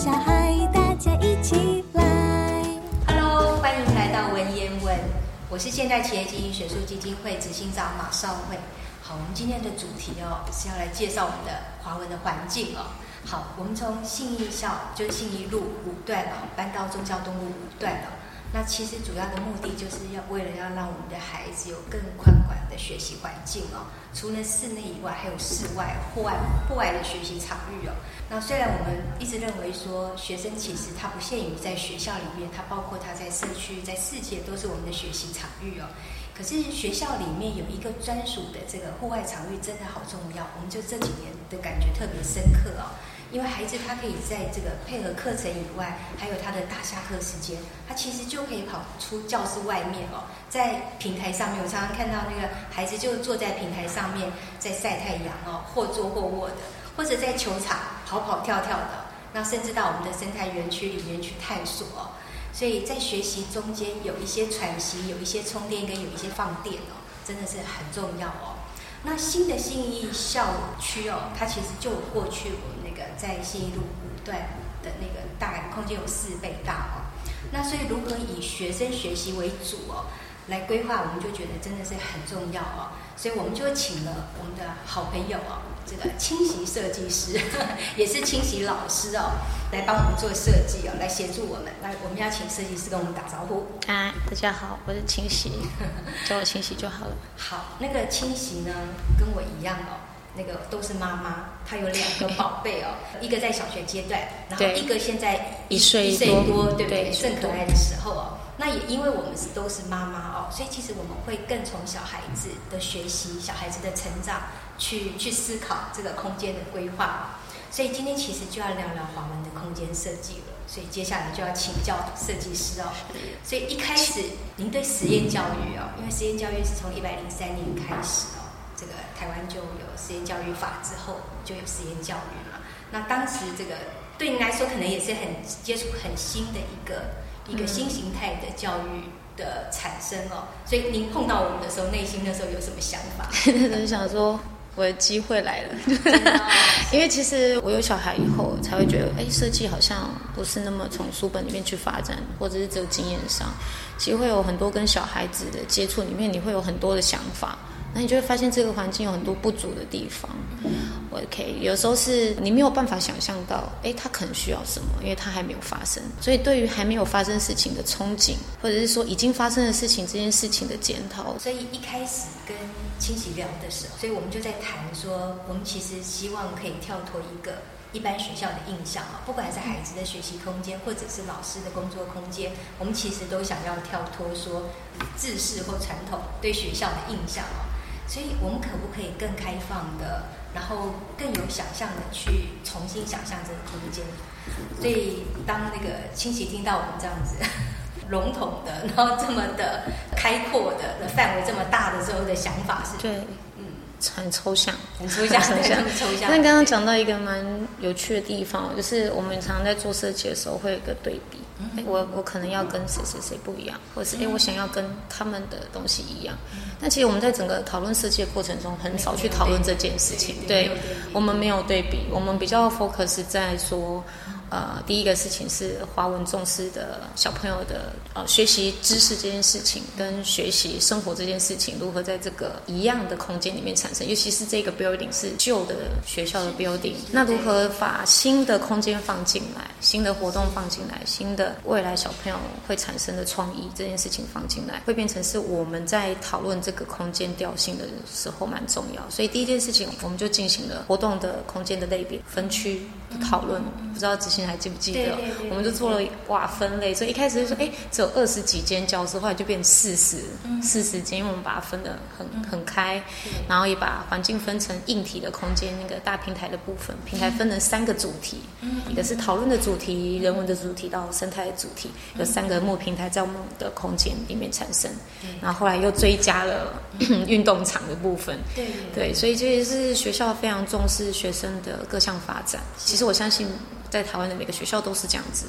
小孩，大家一起来。Hello，欢迎来到文言文，我是现代企业经营学术基金会执行长马少慧。好，我们今天的主题哦是要来介绍我们的华文的环境哦。好，我们从信义校，就是信义路五段哦，搬到中教东路五段了。那其实主要的目的就是要为了要让我们的孩子有更宽广的学习环境哦。除了室内以外，还有室外、户外、户外的学习场域哦。那虽然我们一直认为说，学生其实他不限于在学校里面，他包括他在社区、在世界都是我们的学习场域哦。可是学校里面有一个专属的这个户外场域，真的好重要。我们就这几年的感觉特别深刻哦。因为孩子他可以在这个配合课程以外，还有他的大下课时间，他其实就可以跑出教室外面哦，在平台上面，我常常看到那个孩子就坐在平台上面在晒太阳哦，或坐或卧的，或者在球场跑跑跳跳的，那甚至到我们的生态园区里面去探索哦。所以在学习中间有一些喘息，有一些充电，跟有一些放电哦，真的是很重要哦。那新的信义校区哦，它其实就过去我们那个在信义路五段的那个大概空间有四倍大哦。那所以如何以学生学习为主哦，来规划，我们就觉得真的是很重要哦。所以我们就请了我们的好朋友哦，这个清洗设计师，也是清洗老师哦，来帮我们做设计哦，来协助我们。来，我们要请设计师跟我们打招呼。嗨，大家好，我是清洗，叫我清洗就好了。好，那个清洗呢，跟我一样哦，那个都是妈妈，她有两个宝贝哦，一个在小学阶段，然后一个现在一岁一岁多，对不对？对正可爱的时候哦。那也因为我们是都是妈妈哦，所以其实我们会更从小孩子的学习、小孩子的成长去去思考这个空间的规划。所以今天其实就要聊聊华文的空间设计了。所以接下来就要请教设计师哦。所以一开始您对实验教育哦，因为实验教育是从一百零三年开始哦，这个台湾就有实验教育法之后就有实验教育嘛。那当时这个对您来说可能也是很接触很新的一个。一个新形态的教育的产生哦，所以您碰到我们的时候，内心那时候有什么想法？就想说我的机会来了，因为其实我有小孩以后，才会觉得，哎，设计好像不是那么从书本里面去发展，或者是只有经验上，其实会有很多跟小孩子的接触里面，你会有很多的想法。那你就会发现这个环境有很多不足的地方。OK，有时候是你没有办法想象到，哎，他可能需要什么，因为他还没有发生。所以对于还没有发生事情的憧憬，或者是说已经发生的事情这件事情的检讨。所以一开始跟清洗聊的时候，所以我们就在谈说，我们其实希望可以跳脱一个一般学校的印象啊，不管是孩子的学习空间，或者是老师的工作空间，我们其实都想要跳脱说制式或传统对学校的印象啊。所以我们可不可以更开放的，然后更有想象的去重新想象这个空间？所以当那个亲戚听到我们这样子 笼统的，然后这么的开阔的范围这么大的时候的想法是？对，很抽象，很抽象，很抽象。那刚刚讲到一个蛮有趣的地方，就是我们常常在做设计的时候会有一个对比。哎，我我可能要跟谁谁谁不一样，或者是哎，我想要跟他们的东西一样。但其实我们在整个讨论设计的过程中，很少去讨论这件事情。对，我们没有对比，我们比较 focus 在说。呃，第一个事情是华文重视的小朋友的呃学习知识这件事情，跟学习生活这件事情如何在这个一样的空间里面产生，尤其是这个 building 是旧的学校的 building，那如何把新的空间放进来，新的活动放进来，新的未来小朋友会产生的创意这件事情放进来，会变成是我们在讨论这个空间调性的时候蛮重要。所以第一件事情，我们就进行了活动的空间的类别分区讨论，不知道执行。还记不记得？我们就做了哇分类，所以一开始就说，哎，只有二十几间教室，后来就变四十，四十间，因为我们把它分得很很开，然后也把环境分成硬体的空间，那个大平台的部分，平台分成三个主题，一个是讨论的主题，人文的主题到生态的主题，有三个木平台在我们的空间里面产生，然后后来又追加了 运动场的部分，对对，所以这也是学校非常重视学生的各项发展。其实我相信。在台湾的每个学校都是这样子。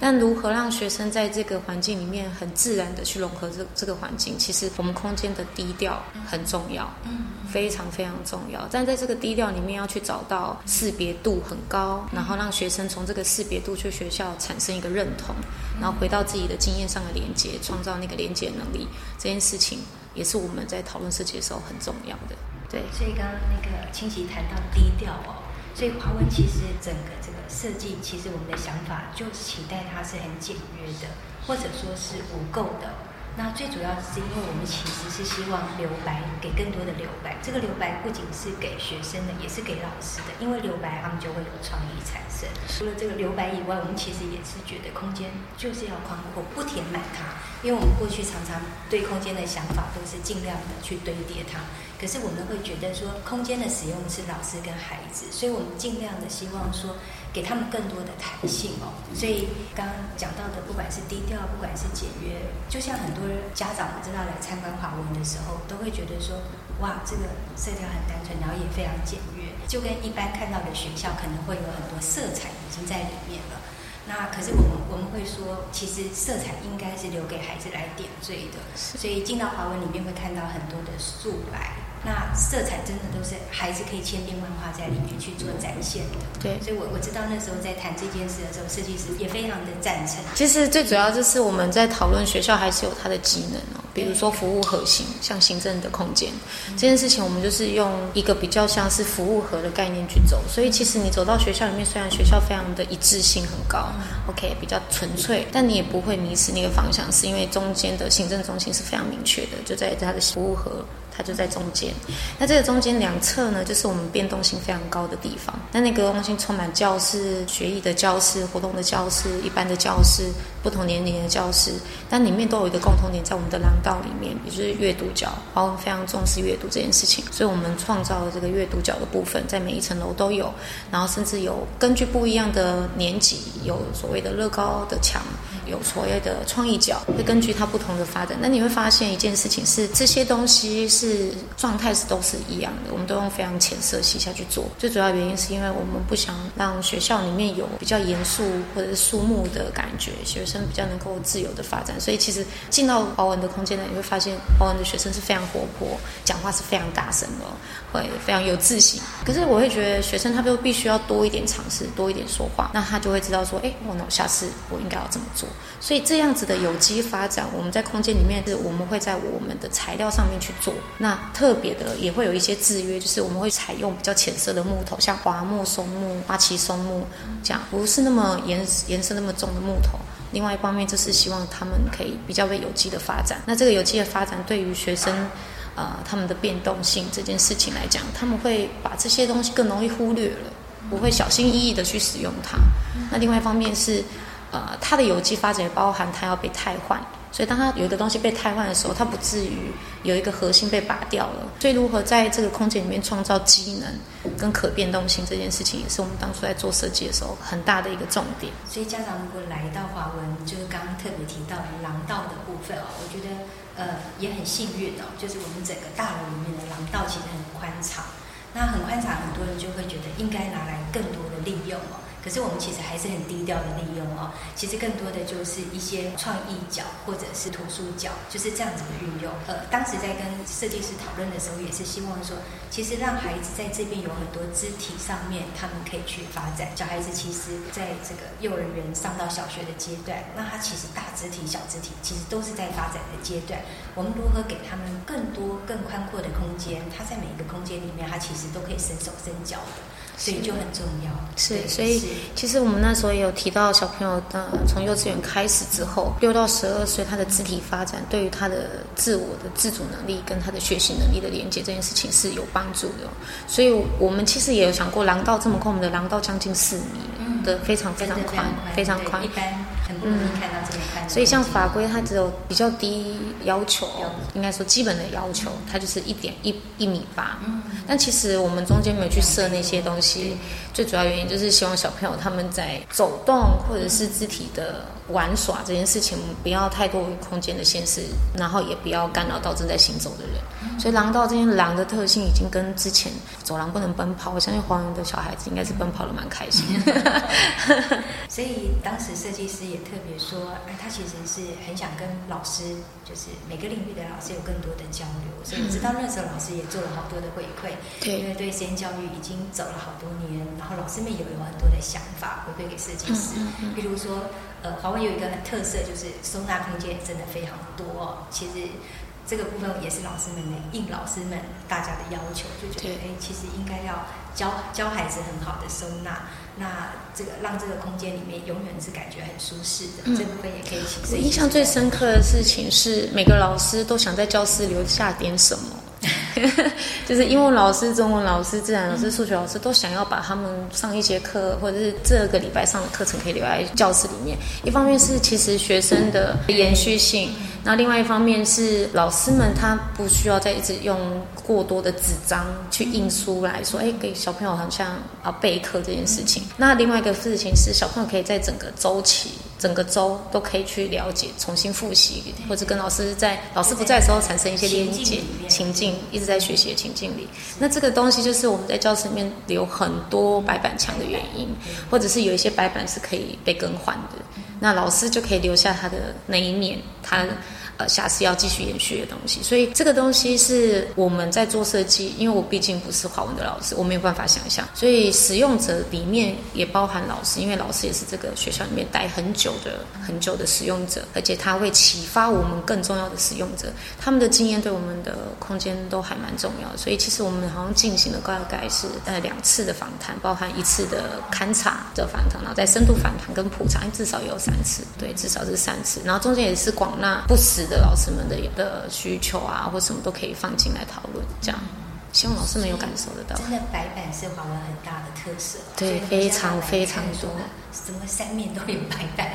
但如何让学生在这个环境里面很自然的去融合这这个环境，其实我们空间的低调很重要，嗯，非常非常重要。但在这个低调里面，要去找到识别度很高，然后让学生从这个识别度去学校产生一个认同，然后回到自己的经验上的连接，创造那个连接能力，这件事情也是我们在讨论设计的时候很重要的。对，所以刚刚那个清奇谈到低调哦，所以华文其实整个这个设计，其实我们的想法就是期待它是很简约的，或者说是无垢的。那最主要是因为我们其实是希望留白，给更多的留白。这个留白不仅是给学生的，也是给老师的，因为留白他们就会有创意产生。除了这个留白以外，我们其实也是觉得空间就是要宽阔，不填满它。因为我们过去常常对空间的想法都是尽量的去堆叠它，可是我们会觉得说空间的使用是老师跟孩子，所以我们尽量的希望说。给他们更多的弹性哦，所以刚刚讲到的，不管是低调，不管是简约，就像很多家长我知道来参观华文的时候，都会觉得说，哇，这个色调很单纯，然后也非常简约，就跟一般看到的学校可能会有很多色彩已经在里面了。那可是我们我们会说，其实色彩应该是留给孩子来点缀的，所以进到华文里面会看到很多的素白。那色彩真的都是还是可以千变万化在里面去做展现的。对，所以我我知道那时候在谈这件事的时候，设计师也非常的赞成。其实最主要就是我们在讨论学校还是有它的机能哦，比如说服务核心，像行政的空间这件事情，我们就是用一个比较像是服务核的概念去走。所以其实你走到学校里面，虽然学校非常的一致性很高，OK，比较纯粹，但你也不会迷失那个方向，是因为中间的行政中心是非常明确的，就在它的服务核。它就在中间，那这个中间两侧呢，就是我们变动性非常高的地方。那那个中心充满教室、学艺的教室、活动的教室、一般的教室、不同年龄的教师，但里面都有一个共同点，在我们的廊道里面，也就是阅读角。华文非常重视阅读这件事情，所以我们创造了这个阅读角的部分，在每一层楼都有，然后甚至有根据不一样的年级，有所谓的乐高的墙。有所谓的创意角，会根据它不同的发展。那你会发现一件事情是，这些东西是状态是都是一样的，我们都用非常浅色系下去做。最主要原因是因为我们不想让学校里面有比较严肃或者是肃穆的感觉，学比较能够自由的发展。所以其实进到华文的空间呢，你会发现华文的学生是非常活泼，讲话是非常大声的，会非常有自信。可是我会觉得学生他就必须要多一点尝试，多一点说话，那他就会知道说，哎，我那我下次我应该要怎么做。所以这样子的有机发展，我们在空间里面是，我们会在我们的材料上面去做。那特别的也会有一些制约，就是我们会采用比较浅色的木头，像华木、松木、花旗松木这样，不是那么颜颜色那么重的木头。另外一方面，就是希望他们可以比较为有机的发展。那这个有机的发展对于学生，呃，他们的变动性这件事情来讲，他们会把这些东西更容易忽略了，不会小心翼翼的去使用它。那另外一方面是。呃，它的有机发展也包含它要被汰换，所以当它有一个东西被汰换的时候，它不至于有一个核心被拔掉了。所以如何在这个空间里面创造机能跟可变动性这件事情，也是我们当初在做设计的时候很大的一个重点。所以家长如果来到华文，就是刚刚特别提到的廊道的部分哦，我觉得呃也很幸运哦，就是我们整个大楼里面的廊道其实很宽敞，那很宽敞，很多人就会觉得应该拿来更多的利用哦。可是我们其实还是很低调的利用哦，其实更多的就是一些创意角或者是图书角，就是这样子的运用。呃，当时在跟设计师讨论的时候，也是希望说，其实让孩子在这边有很多肢体上面，他们可以去发展。小孩子其实在这个幼儿园上到小学的阶段，那他其实大肢体、小肢体其实都是在发展的阶段。我们如何给他们更多、更宽阔的空间？他在每一个空间里面，他其实都可以伸手伸脚的。所以就很重要，是，所以其实我们那时候也有提到，小朋友的从幼稚园开始之后，六到十二岁，他的肢体发展对于他的自我的自主能力跟他的学习能力的连接这件事情是有帮助的。所以我们其实也有想过，廊道这么宽，我们的廊道将近四米的，非常非常宽，非常宽，一般。很不容易看到这么宽的空间。所以像法规，它只有比较低要求，应该说基本的要求，它就是一点一一米八。嗯，但其实我们中间没有去设那些东西，最主要原因就是希望小朋友他们在走动或者是肢体的玩耍这件事情，不要太多空间的限制，然后也不要干扰到正在行走的人。所以廊道这边狼的特性已经跟之前走廊不能奔跑，我相信黄人的小孩子应该是奔跑的蛮开心。所以当时设计师也特别说，哎，他其实是很想跟老师，就是每个领域的老师有更多的交流。所以我知道那时候老师也做了好多的回馈，对因为对实验教育已经走了好多年，然后老师们也有很多的想法回馈给设计师。嗯嗯嗯比如说，呃，华文有一个很特色，就是收纳空间真的非常多、哦。其实这个部分也是老师们的应老师们大家的要求，就觉得哎，其实应该要教教孩子很好的收纳，那这个让这个空间里面永远是感觉很舒适的，嗯这部分也可以请设我印象最深刻的事情是，每个老师都想在教室留下点什么。就是英文老师、中文老师、自然老师、数学老师都想要把他们上一节课或者是这个礼拜上的课程可以留在教室里面。一方面是其实学生的延续性，那另外一方面是老师们他不需要再一直用过多的纸张去印书来说，哎，给小朋友好像啊备课这件事情。那另外一个事情是，小朋友可以在整个周期。整个周都可以去了解、重新复习，或者跟老师在老师不在的时候产生一些连接情境，一直在学习的情境里。那这个东西就是我们在教室里面留很多白板墙的原因，或者是有一些白板是可以被更换的，那老师就可以留下他的那一面，他。下次要继续延续的东西，所以这个东西是我们在做设计，因为我毕竟不是华文的老师，我没有办法想象，所以使用者里面也包含老师，因为老师也是这个学校里面待很久的、很久的使用者，而且他会启发我们更重要的使用者，他们的经验对我们的空间都还蛮重要的，所以其实我们好像进行了大概是呃两次的访谈，包含一次的勘察的访谈，然后再深度访谈跟普查，至少有三次，对，至少是三次，然后中间也是广纳不实。的老师们的的需求啊，或什么都可以放进来讨论，这样，希望老师们有感受得到。真的白板是华文很大的特色，对，非常非常多，什么三面都有白板。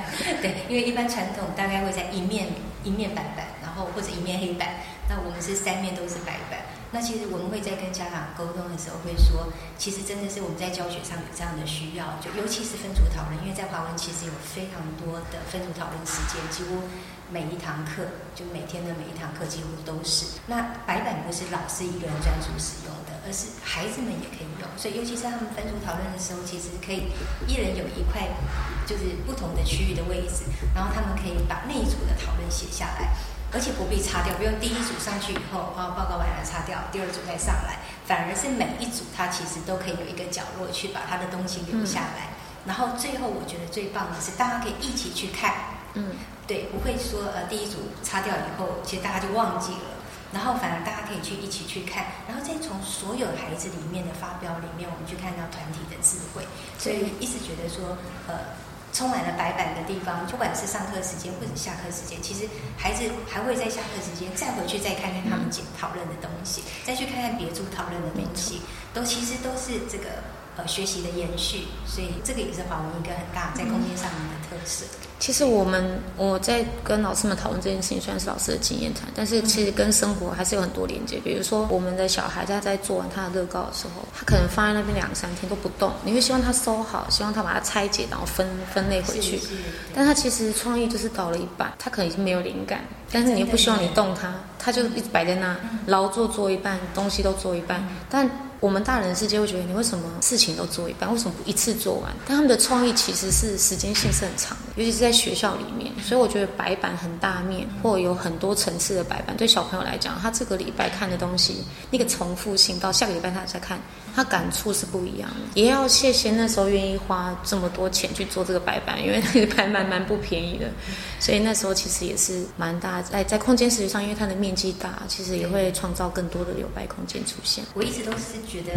对，因为一般传统大概会在一面一面白板，然后或者一面黑板，那我们是三面都是白板。那其实我们会在跟家长沟通的时候会说，其实真的是我们在教学上有这样的需要，就尤其是分组讨论，因为在华文其实有非常多的分组讨论时间，几乎每一堂课就每天的每一堂课几乎都是。那白板不是老师一个人专属使用的，而是孩子们也可以用，所以尤其是他们分组讨论的时候，其实可以一人有一块就是不同的区域的位置，然后他们可以把那一组的讨论写下来。而且不必擦掉，不用第一组上去以后啊，报告完了擦掉，第二组再上来，反而是每一组它其实都可以有一个角落去把它的东西留下来。然后最后我觉得最棒的是，大家可以一起去看，嗯，对，不会说呃第一组擦掉以后，其实大家就忘记了，然后反而大家可以去一起去看，然后再从所有孩子里面的发表里面，我们去看到团体的智慧，所以一直觉得说呃。充满了白板的地方，不管是上课时间或者下课时间，其实孩子还会在下课时间再回去再看看他们讨论的东西，再去看看别处讨论的东西，都其实都是这个呃学习的延续，所以这个也是华文一个很大在空间上面的特色。其实我们我在跟老师们讨论这件事情，虽然是老师的经验谈，但是其实跟生活还是有很多连接。比如说，我们的小孩他在做完他的乐高的时候，他可能放在那边两三天都不动，你会希望他收好，希望他把它拆解，然后分分类回去。但他其实创意就是到了一半，他可能已经没有灵感，但是你又不希望你动它，他就一直摆在那，劳作做一半，东西都做一半，但。我们大人的世界会觉得你为什么事情都做一半，为什么不一次做完？但他们的创意其实是时间性是很长的，尤其是在学校里面。所以我觉得白板很大面，或有很多层次的白板，对小朋友来讲，他这个礼拜看的东西，那个重复性到下个礼拜他再看，他感触是不一样的。也要谢谢那时候愿意花这么多钱去做这个白板，因为那个白板蛮不便宜的，所以那时候其实也是蛮大。在在空间实际上，因为它的面积大，其实也会创造更多的留白空间出现。我一直都是。觉得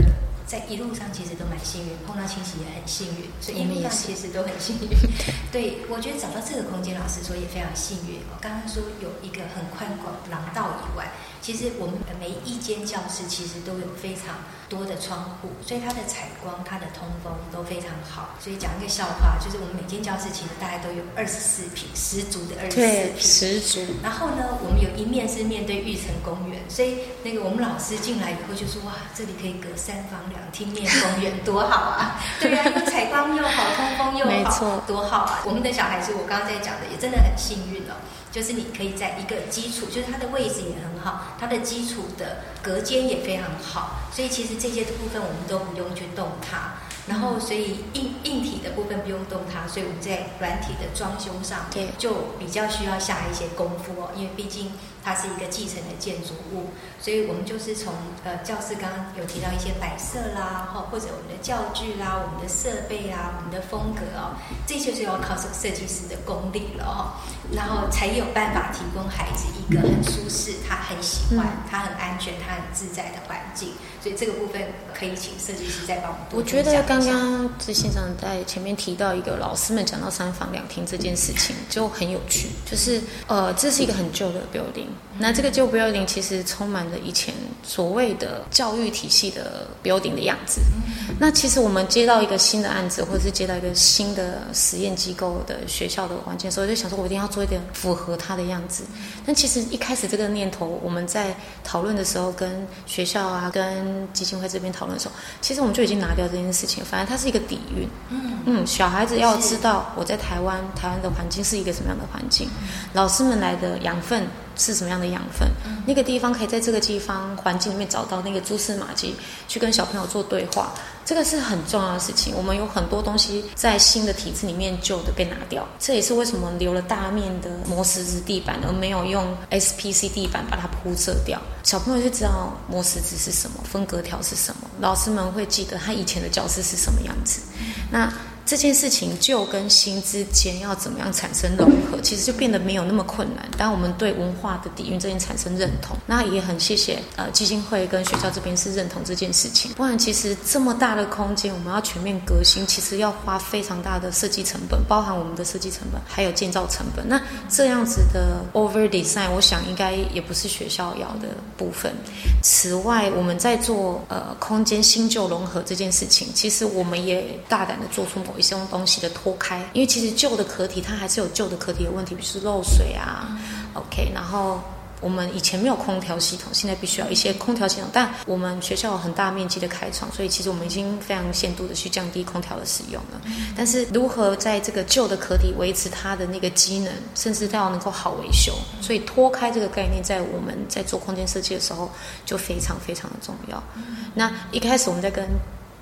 在一路上其实都蛮幸运，碰到亲戚也很幸运，所以一路上其实都很幸运。对，我觉得找到这个空间，老师说也非常幸运。我刚刚说有一个很宽广廊道以外，其实我们每一间教室其实都有非常多的窗户，所以它的采光、它的通风都非常好。所以讲一个笑话，就是我们每间教室其实大概都有二十四平，十足的二十四对，平。十足。然后呢，我们有一面是面对玉成公园，所以那个我们老师进来以后就说：“哇，这里可以隔三房两厅面公园，多好啊！” 对啊，又采光又好，通风又好，没错多好啊！我们的小孩子，我刚刚在讲的，也真的很幸运哦。就是你可以在一个基础，就是它的位置也很好，它的基础的隔间也非常好，所以其实这些部分我们都不用去动它。然后，所以硬硬体的部分不用动它，所以我们在软体的装修上对。就比较需要下一些功夫哦，因为毕竟它是一个继承的建筑物，所以我们就是从呃教室刚刚有提到一些摆设啦，哈，或者我们的教具啦、我们的设备啊、我们的风格哦，这就是要靠设设计师的功力了哦、然后才有办法提供孩子一个很舒适、他很喜欢、嗯。他很安全、他很自在的环境。所以这个部分可以请设计师再帮我们多我觉得刚刚执行长在前面提到一个老师们讲到三房两厅这件事情就很有趣，就是呃，这是一个很旧的 building，那这个旧 building 其实充满了以前所谓的教育体系的 building 的样子。那其实我们接到一个新的案子，或者是接到一个新的实验机构的学校的环境的时候，就想说我一定要做一点符合它的样子。但其实一开始这个念头，我们在讨论的时候，跟学校啊、跟基金会这边讨论的时候，其实我们就已经拿掉这件事情。反正它是一个底蕴，嗯嗯，小孩子要知道我在台湾，台湾的环境是一个什么样的环境，老师们来的养分是什么样的养分，那个地方可以在这个地方环境里面找到那个蛛丝马迹，去跟小朋友做对话，这个是很重要的事情。我们有很多东西在新的体制里面旧的被拿掉，这也是为什么留了大面的磨石子地板，而没有用 SPC 地板把它铺设掉。小朋友就知道磨石子是什么，分隔条是什么，老师们会记得他以前的教室是什么样子。那这件事情旧跟新之间要怎么样产生融合，其实就变得没有那么困难。当我们对文化的底蕴这件产生认同，那也很谢谢呃基金会跟学校这边是认同这件事情。不然其实这么大的空间，我们要全面革新，其实要花非常大的设计成本，包含我们的设计成本，还有建造成本。那这样子的 over design，我想应该也不是学校要的部分。此外，我们在做呃空间新旧融合这件事情，其实我们也大胆的做出某一些东西的脱开，因为其实旧的壳体它还是有旧的壳体的问题，比如说漏水啊，OK，然后。我们以前没有空调系统，现在必须要一些空调系统。但我们学校有很大面积的开窗，所以其实我们已经非常限度的去降低空调的使用了。但是如何在这个旧的壳体维持它的那个机能，甚至到能够好维修，所以脱开这个概念，在我们在做空间设计的时候就非常非常的重要。那一开始我们在跟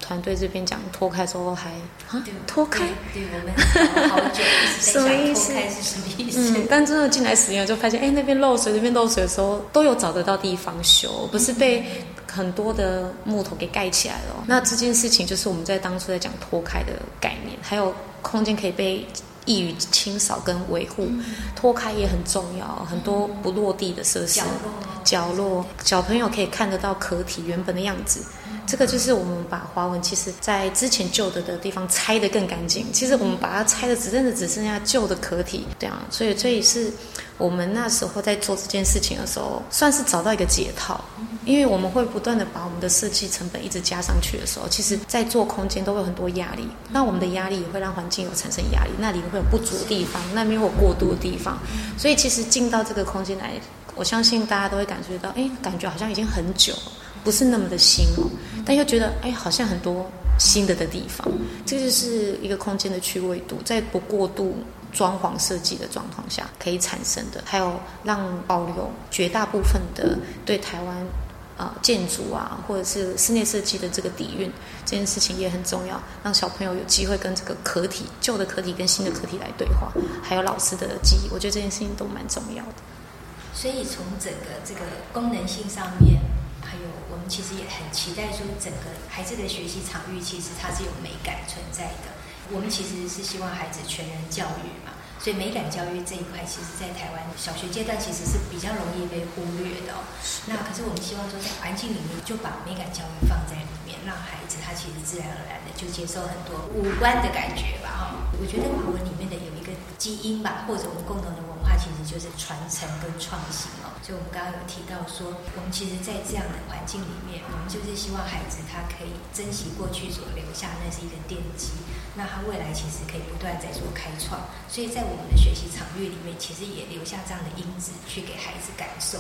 团队这边讲脱开之后还啊对脱开。对，对我们好好久一直什么在意思想 脱开是什么意思？嗯，但真的进来实验就发现，哎，那边漏水，那边漏水的时候，都有找得到地方修，不是被很多的木头给盖起来了哦。那这件事情就是我们在当初在讲脱开的概念，还有空间可以被易于清扫跟维护，脱开也很重要。很多不落地的设施角，落角落，小朋友可以看得到壳体原本的样子。这个就是我们把花纹，其实在之前旧的的地方拆得更干净。其实我们把它拆的只真的只剩下旧的壳体，对啊，所以这也是我们那时候在做这件事情的时候，算是找到一个解套。因为我们会不断的把我们的设计成本一直加上去的时候，其实在做空间都会有很多压力。那我们的压力也会让环境有产生压力，那里会有不足的地方，那边有过度的地方。所以其实进到这个空间来，我相信大家都会感觉到，哎，感觉好像已经很久，不是那么的新哦，但又觉得，哎，好像很多新的的地方。这就是一个空间的趣味度，在不过度装潢设计的状况下可以产生的，还有让保留绝大部分的对台湾。呃，建筑啊，或者是室内设计的这个底蕴，这件事情也很重要，让小朋友有机会跟这个壳体、旧的壳体跟新的壳体来对话，还有老师的记忆，我觉得这件事情都蛮重要的。所以从整个这个功能性上面，我们其实也很期待说，整个孩子的学习场域其实它是有美感存在的。我们其实是希望孩子全人教育嘛，所以美感教育这一块，其实在台湾小学阶段其实是比较容易被忽略的、哦。那可是我们希望说，在环境里面就把美感教育放在里面，让孩子他其实自然而然的就接受很多五官的感觉吧。哈、我觉得华文里面的有一个基因吧，或者我们共同的其实就是传承跟创新哦。所以我们刚刚有提到说，我们其实，在这样的环境里面，我们就是希望孩子他可以珍惜过去所留下，那是一个奠基。那他未来其实可以不断在做开创，所以在我们的学习场域里面，其实也留下这样的因子去给孩子感受。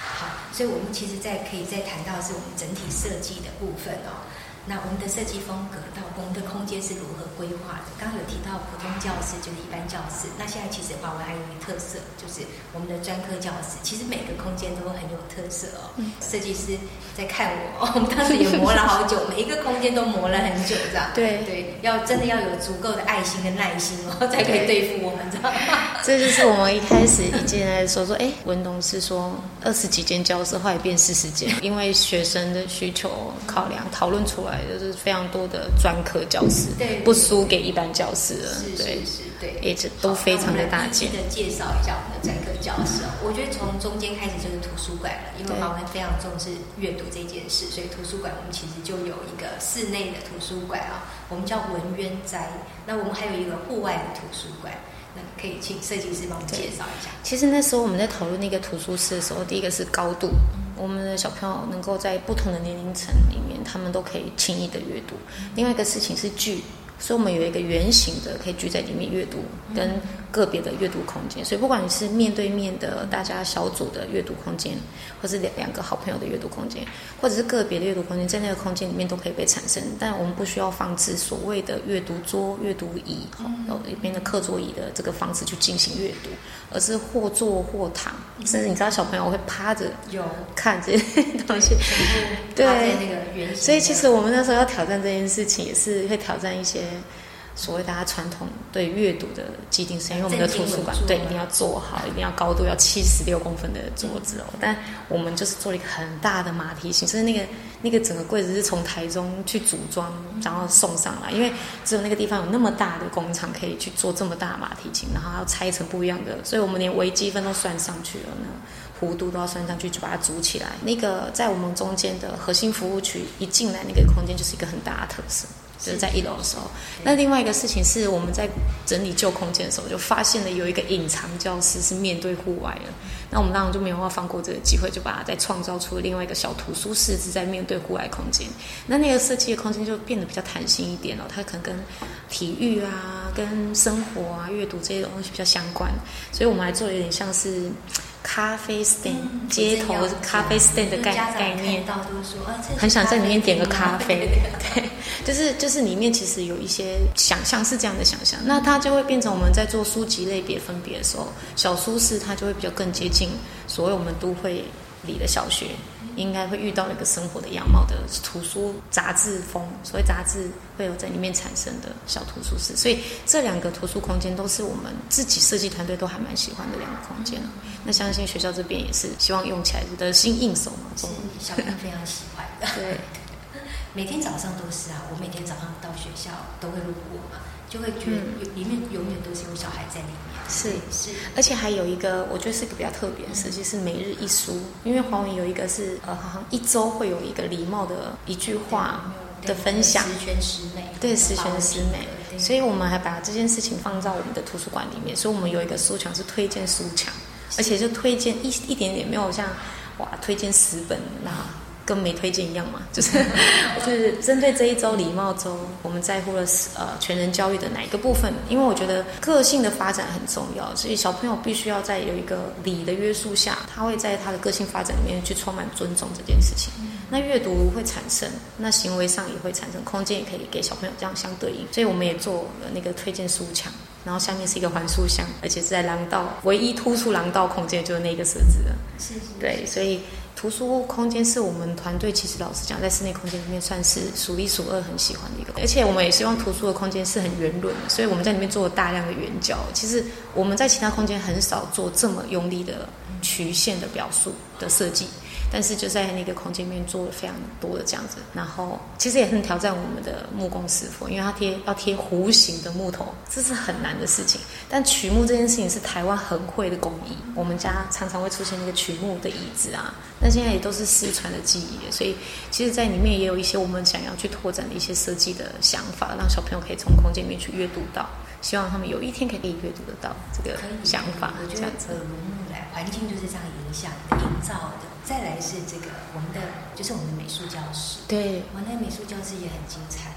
好，所以我们其实在可以再谈到是我们整体设计的部分哦。那我们的设计风格到我们的空间是如何规划的？刚刚有提到普通教室就是一般教室，那现在其实华为还有一个特色，就是我们的专科教室，其实每个空间都很有特色哦。设计师在看我，我们当时也磨了好久，每一个空间都磨了很久，这样。对对，要真的要有足够的爱心跟耐心哦，才可以对付我们，这样。这就是我们一开始一进来的时候说，哎，文东是说二十几间教室，后来变四十间，因为学生的需求考量讨论出来，就是非常多的专科教师，对不输给一般教师了，是对是，是，对。也是都非常的大间好。那我们来一一的介绍一下我们的专科教室哦。我觉得从中间开始就是图书馆了，因为对华文非常重视阅读这件事，所以图书馆我们其实就有一个室内的图书馆啊，我们叫文渊斋。那我们还有一个户外的图书馆，那可以请设计师帮我介绍一下。其实那时候我们在讨论那个图书室的时候，第一个是高度，我们的小朋友能够在不同的年龄层里面，他们都可以轻易的阅读。另外一个事情是聚，所以我们有一个圆形的可以聚在里面阅读，跟个别的阅读空间。所以不管你是面对面的大家小组的阅读空间，或是两两个好朋友的阅读空间，或者是个别的阅读空间，在那个空间里面都可以被产生。但我们不需要放置所谓的阅读桌、阅读椅，好，然后里面的课桌椅的这个方式去进行阅读，而是或坐或躺，甚至你知道小朋友会趴着有看这些东西。对所以其实我们那时候要挑战这件事情，也是会挑战一些所谓大家传统对阅读的既定声音，因为我们的图书馆对一定要做好，一定要高度要七十六公分的桌子哦。但我们就是做了一个很大的马蹄形，就是那个那个整个柜子是从台中去组装，然后送上来，因为只有那个地方有那么大的工厂可以去做这么大的马蹄形，然后要拆成不一样的，所以我们连微积分都算上去了呢。弧度都要算上去，就把它组起来。那个在我们中间的核心服务区一进来，那个空间就是一个很大的特色，就是在一楼的时候。那另外一个事情是，我们在整理旧空间的时候，就发现了有一个隐藏教室是面对户外的。那我们当然就没有办法放过这个机会，就把它再创造出另外一个小图书室，是在面对户外空间。那那个设计的空间就变得比较弹性一点哦，它可能跟体育啊、跟生活啊、阅读这些东西比较相关，所以我们还做有点像是咖啡 stand、街头咖啡 stand 的概概念。很想在里面点个咖啡。对，就是就是里面其实有一些想象是这样的想象，那它就会变成我们在做书籍类别分别的时候，小书室它就会比较更接近所谓我们都会里的小学应该会遇到的一个生活的样貌的图书杂志风，所以杂志会有在里面产生的小图书室，所以这两个图书空间都是我们自己设计团队都还蛮喜欢的两个空间了。那相信学校这边也是希望用起来得心应手嘛，是中文小朋友非常喜欢的。对。每天早上都是啊，我每天早上到学校都会路过嘛，就会觉得里面永远都是有小孩在里面。是是，而且还有一个，我觉得是一个比较特别的设计，是每日一书。因为华文有一个是呃，好像一周会有一个礼貌的一句话的分享，十全十美，对，十全十美。所以我们还把这件事情放到我们的图书馆里面，所以我们有一个书墙是推荐书墙，而且就推荐一一点点，没有像哇推荐十本那。跟没推荐一样嘛，就是就是针对这一周礼貌周，我们在乎了呃全人教育的哪一个部分？因为我觉得个性的发展很重要，所以小朋友必须要在有一个礼的约束下，他会在他的个性发展里面去充满尊重这件事情。那阅读会产生，那行为上也会产生，空间也可以给小朋友这样相对应。所以我们也做了那个推荐书墙，然后下面是一个环书箱，而且是在廊道唯一突出廊道空间就是那个设置的。是是，对，所以图书空间是我们团队其实老实讲，在室内空间里面算是数一数二很喜欢的一个，而且我们也希望图书的空间是很圆润的，所以我们在里面做了大量的圆角。其实我们在其他空间很少做这么用力的曲线的表述的设计。但是就在那个空间里面做了非常多的这样子，然后其实也很挑战我们的木工师傅，因为他贴要贴弧形的木头，这是很难的事情。但曲木这件事情是台湾很会的工艺，我们家常常会出现那个曲木的椅子啊，那现在也都是失传的记忆，所以其实，在里面也有一些我们想要去拓展的一些设计的想法，让小朋友可以从空间里面去阅读到，希望他们有一天可以阅读得到这个想法这样子环境就是这样影响的、营造的。再来是这个我们的，就是我们的美术教室。对，我那个美术教室也很精彩。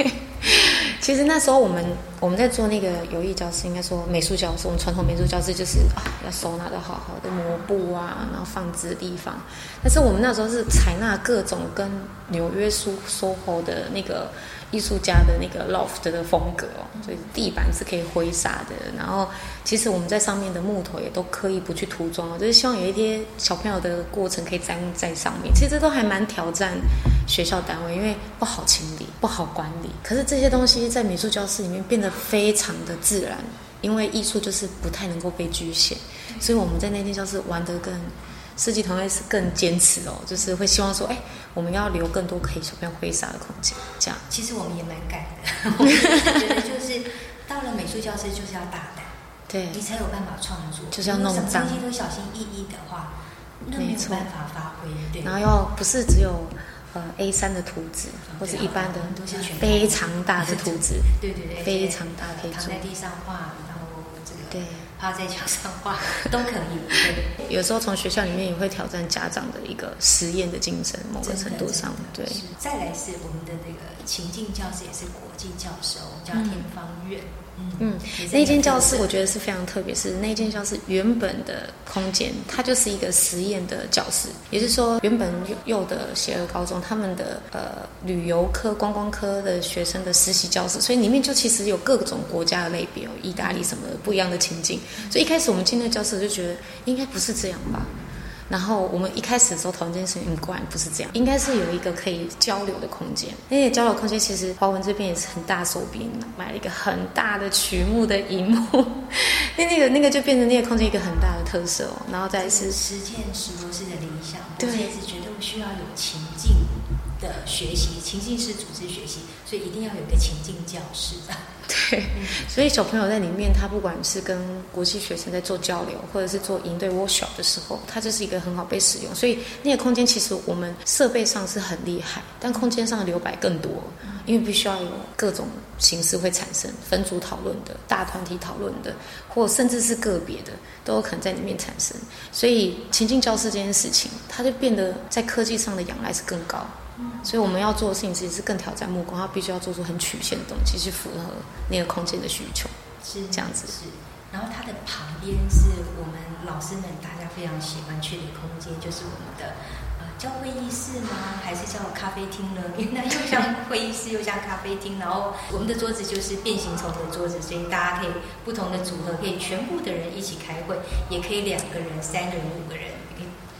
其实那时候我们我们在做那个游艺教室，应该说美术教室，我们传统美术教室就是啊要收纳的好好的抹布啊，然后放置的地方。但是我们那时候是采纳各种跟纽约苏 SOHO 的那个艺术家的那个 loft 的风格哦，所以地板是可以挥洒的。然后其实我们在上面的木头也都刻意不去涂装哦，就是希望有一些小朋友的过程可以粘在上面。其实这都还蛮挑战学校单位，因为不好清理、不好管理。可是这些东西在美术教室里面变得非常的自然，因为艺术就是不太能够被局限，所以我们在那间教室玩得更。设计团队是更坚持哦，就是会希望说，哎，我们要留更多可以小朋友挥洒的空间，这样。其实我们也蛮敢的，我觉得就是到了美术教室就是要大胆，对，你才有办法创作。就是要弄么脏东西都小心翼翼的话，那没有办法发挥。对，然后要不是只有呃 A 三的图纸，或者一般的非常大的图纸，对对对，非常大可以躺在地上画，然后这个对。趴在墙上画都可以。对，有时候从学校里面也会挑战家长的一个实验的精神，某个程度上，对。再来是我们的那个情境教室，也是国际教授，叫天方院。嗯，那间教室我觉得是非常特别，是那间教室原本的空间，它就是一个实验的教室，也就是说，原本幼的协和高中他们的呃旅游科、观光科的学生的实习教室，所以里面就其实有各种国家的类别，有意大利什么的不一样的情境，所以一开始我们进那个教室就觉得应该不是这样吧。然后我们一开始的时候讨论这件事情，嗯，果然不是这样，应该是有一个可以交流的空间。那个交流空间其实华文这边也是很大手笔，买了一个很大的曲目的荧幕，那 那个那个就变成那个空间一个很大的特色哦。然后再来是实践石螺式的理想，对是觉得需要有情境的学习，情境式组织学习，所以一定要有一个情境教室。对，所以小朋友在里面，他不管是跟国际学生在做交流，或者是做营队 workshop 的时候，它就是一个很好被使用。所以那个空间其实我们设备上是很厉害，但空间上的留白更多，因为必须要有各种形式会产生分组讨论的、大团体讨论的，或甚至是个别的，都有可能在里面产生。所以情境教室这件事情，它就变得在科技上的仰赖是更高。所以我们要做的事情其实是更挑战目光，它必须要做出很曲线的东西，去符合那个空间的需求。是这样子是。然后它的旁边是我们老师们大家非常喜欢去的空间，就是我们的呃叫会议室吗？还是叫咖啡厅呢？因为它又像 会议室又像咖啡厅，然后我们的桌子就是变形虫的桌子，所以大家可以不同的组合，可以全部的人一起开会，也可以两个人、三个人、五个人，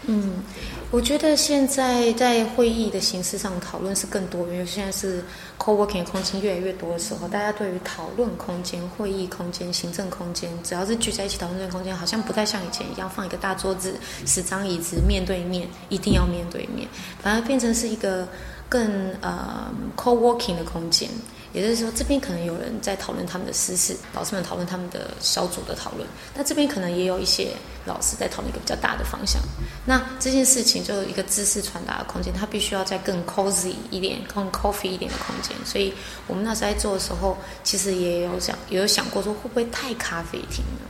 嗯，我觉得现在在会议的形式上讨论是更多，因为现在是 co-working 的空间越来越多的时候，大家对于讨论空间、会议空间、行政空间，只要是聚在一起讨论这个空间，好像不再像以前一样放一个大桌子、十张椅子面对面，一定要面对面，反而变成是一个更呃 co-working 的空间。也就是说，这边可能有人在讨论他们的私事，老师们讨论他们的小组的讨论。那这边可能也有一些老师在讨论一个比较大的方向。那这件事情就有一个知识传达的空间，它必须要在更 cozy 一点、更 coffee 一点的空间。所以我们那时候在做的时候，其实也有想，也有想过说会不会太咖啡厅了。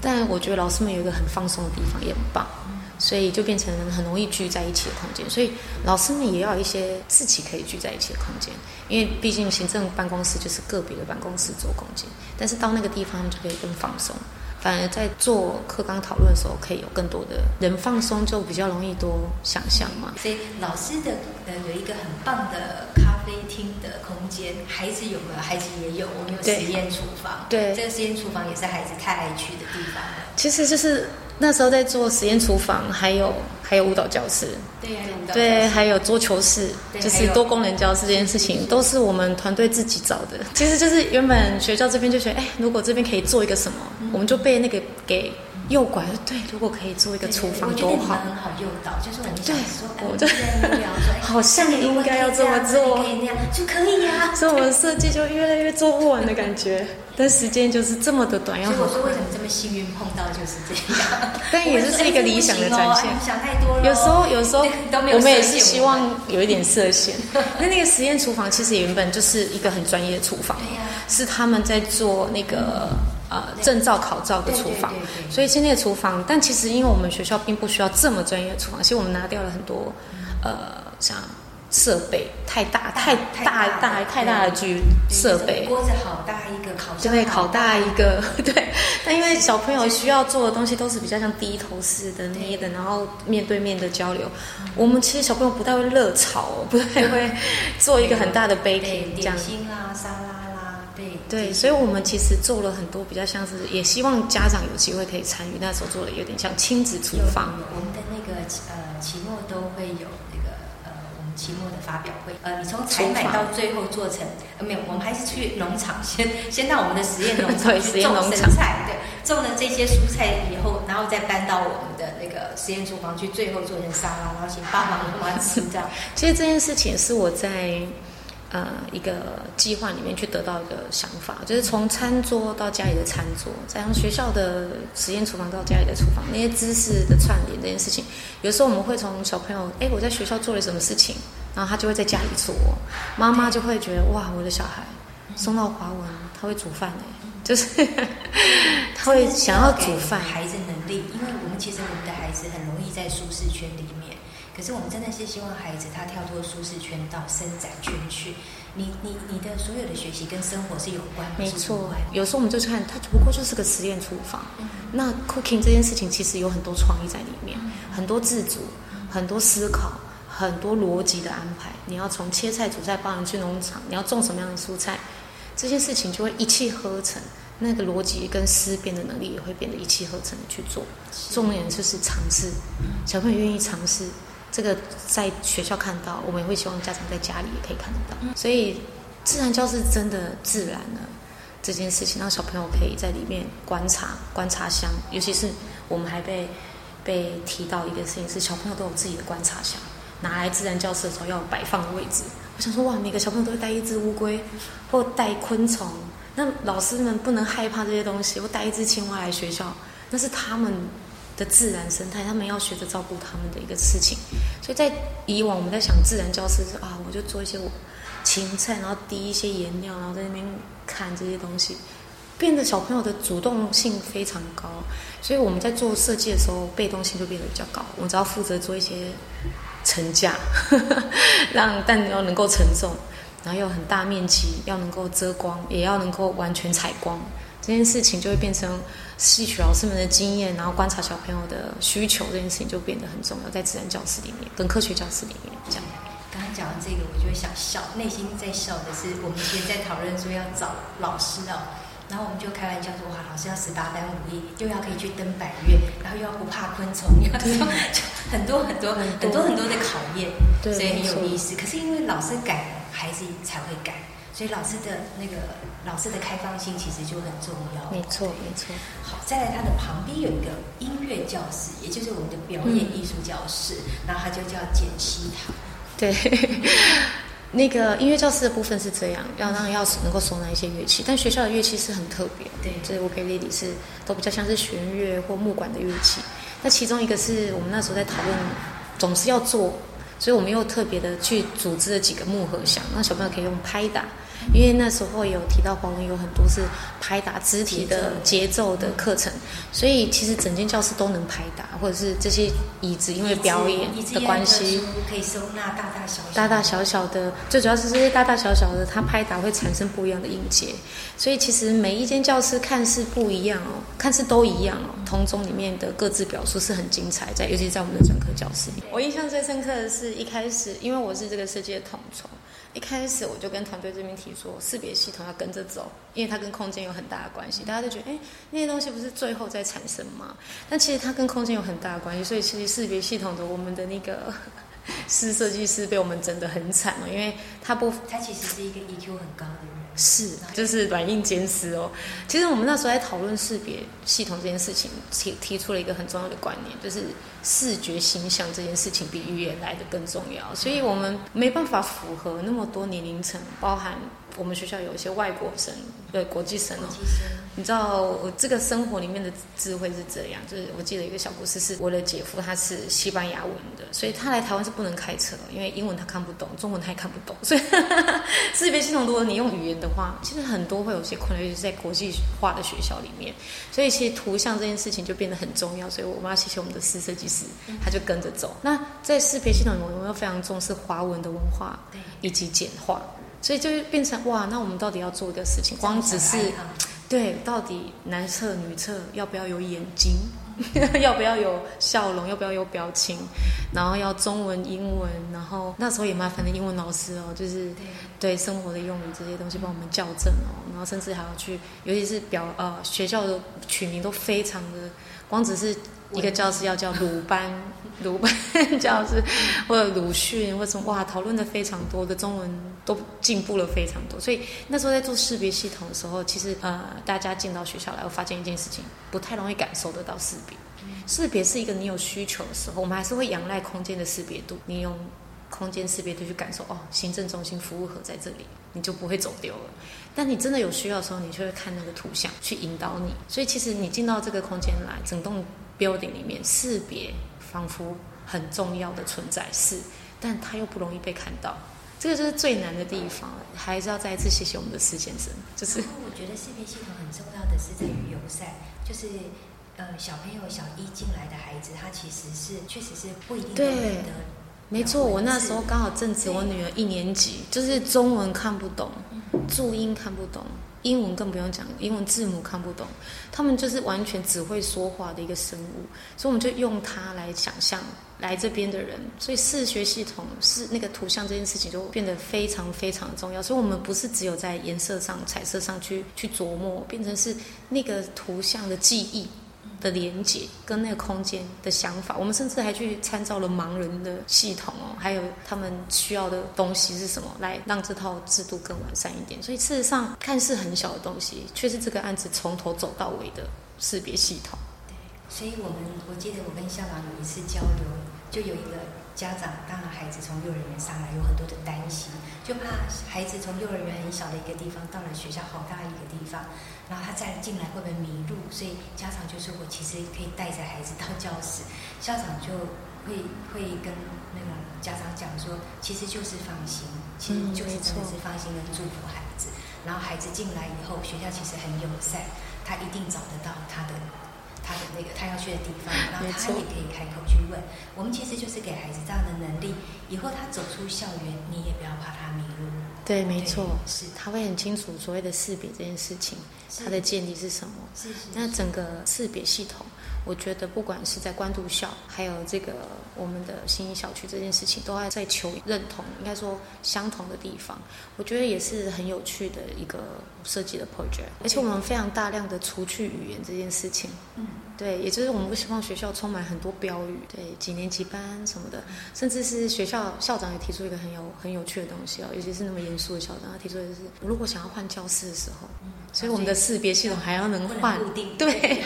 但我觉得老师们有一个很放松的地方，也很棒。所以就变成很容易聚在一起的空间，所以老师们也要一些自己可以聚在一起的空间，因为毕竟行政办公室就是个别的办公室做空间，但是到那个地方他们就可以更放松，反而在做课纲讨论的时候，可以有更多的人放松，就比较容易多想象嘛。所以老师的呃有一个很棒的咖啡厅的空间，孩子有没有？孩子也有，我们有实验厨房。对这个实验厨房也是孩子太爱去的地方了。其实就是那时候在做实验厨房，还有还有舞蹈教室，对，对，还有桌球室，就是多功能教室这件事情，都是我们团队自己找的。其实就是原本学校这边就觉得，哎，如果这边可以做一个什么，我们就被那个给诱拐，对，如果可以做一个厨房多好。很好诱导，就是我们想说，哎我就好像应该要这么做你可以那样就可以呀。所以我们设计就越来越做不完的感觉，但时间就是这么的短，要所以我说为。什么这么幸运碰到就是这样，但也是一个理想的展现想太多了。哦。有时候，有时候 我们也是希望有一点设限。那那个实验厨房其实原本就是一个很专业的厨房，是他们在做那个呃证照考照的厨房。所以现在的厨房，但其实因为我们学校并不需要这么专业的厨房，其实我们拿掉了很多呃像设备太大太大大太大的居设备。锅子好大一个，烤箱对，好烤大一个，对。但因为小朋友需要做的东西都是比较像低头式的捏的，然后面对面的交流。我们其实小朋友不太会热炒哦，不太会做一个很大的对 baking 这样点。心啦、沙拉啦，对对，所以我们其实做了很多比较像是，也希望家长有机会可以参与。那时候做的有点像亲子厨有房，我们的那个呃期末都会有期末的发表会，呃你从采买到最后做成，呃没有，我们还是去农场 先先到我们的实验农场去种生菜，对，种了这些蔬菜以后，然后再搬到我们的那个实验厨房去，最后做成沙拉，然后请爸爸妈妈吃这样。其实这件事情是我在呃一个计划里面去得到一个想法，就是从餐桌到家里的餐桌，再从学校的实验厨房到家里的厨房，那些知识的串联这件事情，有时候我们会从小朋友，哎，我在学校做了什么事情，然后他就会在家里做，妈妈就会觉得哇，我的小孩送到华文，他会煮饭哎，就是他会想要煮饭，孩子能力，因为我们其实我们的孩子很容易在舒适圈里面，可是我们真的是希望孩子他跳脱舒适圈到伸展圈去。你你你的所有的学习跟生活是有关，不是无没错关，有时候我们就看它不过就是个实验厨房。那 cooking 这件事情其实有很多创意在里面，很多自主，很多思考，很多逻辑的安排。你要从切菜、煮菜，帮人去农场，你要种什么样的蔬菜，这件事情就会一气呵成。那个逻辑跟思辨的能力也会变得一气呵成的去做。重点就是尝试，小朋友愿意尝试，这个在学校看到，我们也会希望家长在家里也可以看得到。所以自然教室真的自然了这件事情，让小朋友可以在里面观察观察箱，尤其是我们还被被提到一个事情是，小朋友都有自己的观察箱，拿来自然教室的时候要摆放的位置。我想说，哇，每个小朋友都会带一只乌龟，或带昆虫，那老师们不能害怕这些东西，或带一只青蛙来学校，那是他们的自然生态，他们要学着照顾他们的一个事情。所以在以往我们在想自然教室是啊，我就做一些我芹菜，然后滴一些颜料，然后在那边看这些东西，变得小朋友的主动性非常高。所以我们在做设计的时候，被动性就变得比较高。我只要负责做一些层架，让但要能够承重，然后又很大面积，要能够遮光，也要能够完全采光。这件事情就会变成戏曲老师们的经验，然后观察小朋友的需求，这件事情就变得很重要，在自然教室里面跟科学教室里面这样。刚刚讲到这个，我就会想笑，内心在笑的是，我们以前在讨论说要找老师哦，然后我们就开玩笑说，哇，老师要十八般武艺，又要可以去登百岳，然后又要不怕昆虫，又要就很多很多很多很多的考验，对所以很有意思。可是因为老师改，孩子才会改，所以老师的那个老师的开放性其实就很重要。没错，没错。好，再来它的旁边有一个音乐教室，也就是我们的表演艺术教室，然后它就叫简溪堂。对，那个音乐教室的部分是这样，要让要能够收纳一些乐器，但学校的乐器是很特别，对就是我给 Lady 是都比较像是弦乐或木管的乐器。那其中一个是我们那时候在讨论，总是要做，所以我们又特别的去组织了几个木盒箱，让小朋友可以用拍打。因为那时候有提到华文有很多是拍打肢体的节奏的课程，所以其实整间教室都能拍打，或者是这些椅子因为表演的关系，可以收纳大大小小、大大小小的，最主要是这些大大小小的，它拍打会产生不一样的音节，所以其实每一间教室看似不一样哦，看似都一样哦，同中里面的各自表述是很精彩，在尤其是在我们的专科教室里。我印象最深刻的是一开始，因为我是这个设计的统筹，一开始我就跟团队这边提说，识别系统要跟着走，因为它跟空间有很大的关系。大家都觉得，哎，那些东西不是最后再产生吗？但其实它跟空间有很大的关系，所以其实识别系统的我们的那个 是设计师被我们整得很惨哦，因为他不他其实是一个 EQ 很高的人。是，就是软硬兼施哦。其实我们那时候在讨论识别系统这件事情，提提出了一个很重要的观念，就是视觉形象这件事情比语言来的更重要。所以我们没办法符合那么多年龄层，包含我们学校有一些外国生，对国际生哦。你知道我这个生活里面的智慧是这样，就是我记得一个小故事，是我的姐夫他是西班牙文的，所以他来台湾是不能开车，因为英文他看不懂，中文他也看不懂，所以识别系统如果你用语言的话，其实很多会有些困难，尤其是在国际化的学校里面，所以其实图像这件事情就变得很重要，所以我们要谢谢我们的师设计师，他就跟着走。那在识别系统里面，我们又非常重视华文的文化对，以及简化，所以就变成哇，那我们到底要做的事情，光只是。对，到底男厕女厕要不要有眼睛？要不要有笑容？要不要有表情？然后要中文、英文，然后那时候也麻烦的英文老师哦，就是对生活的用语这些东西帮我们校正哦，然后甚至还要去，尤其是表呃学校的取名都非常的，光只是一个教室要叫鲁班。鲁班 教室，或者鲁迅，或者什么哇，讨论的非常多的中文都进步了非常多。所以那时候在做识别系统的时候，其实呃，大家进到学校来，我发现一件事情，不太容易感受得到识别。识别是一个你有需求的时候，我们还是会仰赖空间的识别度。你用空间识别度去感受，哦，行政中心服务盒在这里，你就不会走丢了。但你真的有需要的时候，你就会看那个图像去引导你。所以其实你进到这个空间来，整栋 building 里面识别。仿佛很重要的存在是，但它又不容易被看到，这个就是最难的地方。还是要再一次谢谢我们的施先生。就是，我觉得识别系统很重要的是在于友善，就是呃小朋友小一进来的孩子，他其实是确实是不一定对的。没错，我那时候刚好正值我女儿一年级，就是中文看不懂，注音看不懂。英文更不用讲，英文字母看不懂，他们就是完全只会说话的一个生物，所以我们就用它来想象来这边的人，所以视觉系统是那个图像这件事情就变得非常非常重要，所以我们不是只有在颜色上、彩色上去去琢磨，变成是那个图像的记忆。的连接跟那个空间的想法，我们甚至还去参照了盲人的系统哦，还有他们需要的东西是什么，来让这套制度更完善一点。所以事实上，看似很小的东西，却是这个案子从头走到尾的识别系统。对，所以我们我记得我跟校长有一次交流，就有一个家长，当然孩子从幼儿园上来有很多的担心，就怕孩子从幼儿园很小的一个地方到了学校好大一个地方。然后他再进来会不会迷路？所以家长就说我其实可以带着孩子到教室，校长就会会跟那个家长讲说，其实就是放心，其实就是真的是放心跟祝福孩子。然后孩子进来以后，学校其实很友善，他一定找得到他的他的那个他要去的地方，然后他也可以开口去问。我们其实就是给孩子这样的能力，以后他走出校园，你也不要怕他迷路。对，没错，是他会很清楚所谓的识别这件事情，它的建立是什么。是是。那整个识别系统，我觉得不管是在关渡校，还有这个我们的新一小区这件事情，都还在求认同，应该说相同的地方，我觉得也是很有趣的一个设计的 project。而且我们非常大量的除去语言这件事情。嗯。对，也就是我们不希望学校充满很多标语，对几年级班什么的，甚至是学校校长也提出一个很有很有趣的东西哦，尤其是那么严肃的校长，他提出的是，如果想要换教室的时候，所以我们的识别系统还要能换，对，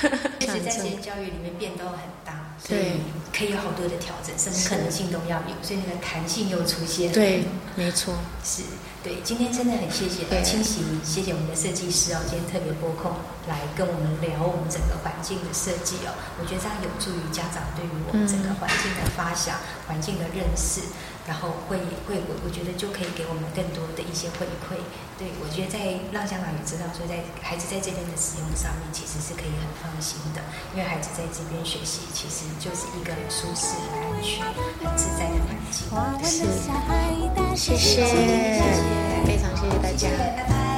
其实在这些教育里面变动很大，对，可以有好多的调整，什么可能性都要有，所以那个弹性又出现，对，没错，是。对，今天真的很谢谢清洗，谢谢我们的设计师哦，今天特别拨空来跟我们聊我们整个环境的设计哦，我觉得这样有助于家长对于我们整个环境的发想、环境的认识，然后会会我我觉得就可以给我们更多的一些回馈。对，我觉得在让香港也知道说，在孩子在这边的使用上面，其实是可以很放心的，因为孩子在这边学习，其实就是一个很舒适、很安全、很自在的环境。是，谢谢。非常谢谢大家。